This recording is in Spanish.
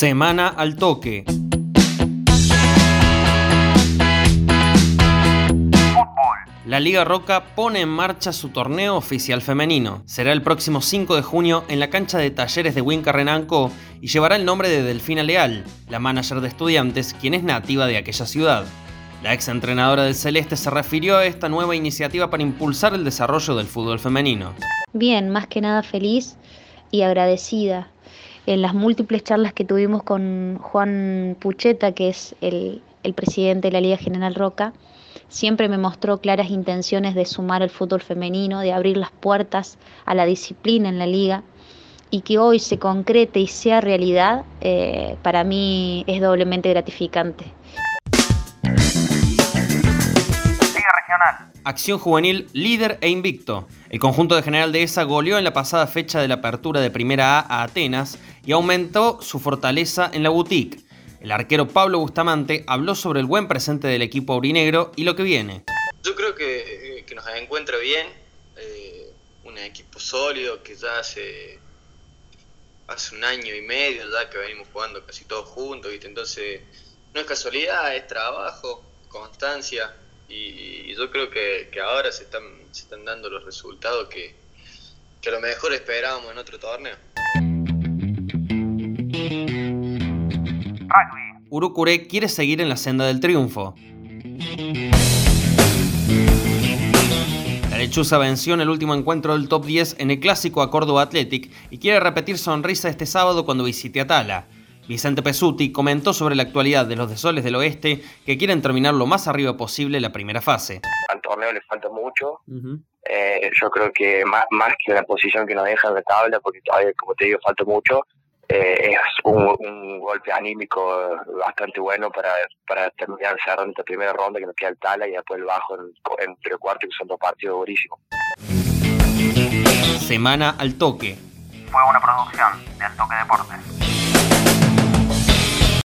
Semana al toque. La Liga Roca pone en marcha su torneo oficial femenino. Será el próximo 5 de junio en la cancha de talleres de Wincarrenanco y llevará el nombre de Delfina Leal, la manager de estudiantes, quien es nativa de aquella ciudad. La ex entrenadora del Celeste se refirió a esta nueva iniciativa para impulsar el desarrollo del fútbol femenino. Bien, más que nada feliz y agradecida. En las múltiples charlas que tuvimos con Juan Pucheta, que es el, el presidente de la Liga General Roca, siempre me mostró claras intenciones de sumar el fútbol femenino, de abrir las puertas a la disciplina en la liga y que hoy se concrete y sea realidad, eh, para mí es doblemente gratificante. Acción Juvenil líder e invicto. El conjunto de General Dehesa goleó en la pasada fecha de la apertura de Primera A a Atenas y aumentó su fortaleza en la boutique. El arquero Pablo Bustamante habló sobre el buen presente del equipo aurinegro y lo que viene. Yo creo que, que nos encuentra bien, eh, un equipo sólido que ya hace, hace un año y medio ya que venimos jugando casi todos juntos, ¿viste? entonces no es casualidad, es trabajo, constancia y, yo creo que, ahora se están, dando los resultados que, que a lo mejor esperábamos en otro torneo. Urucuré quiere seguir en la senda del triunfo. La lechuza venció en el último encuentro del top 10 en el clásico a Córdoba Athletic y quiere repetir sonrisa este sábado cuando visite Atala. Vicente Pesuti comentó sobre la actualidad de los de Soles del Oeste que quieren terminar lo más arriba posible la primera fase. Al torneo le falta mucho. eh, yo creo que más, más, que la posición que nos dejan en la tabla, porque todavía, como te digo, falta mucho. Eh, es un, un, golpe anímico bastante bueno para, para terminar cerrando esta primera ronda que nos queda el Tala y después el bajo en, en tres cuartos que son dos partidos durísimos. Semana al toque. Fue una producción de Al Toque Deportes.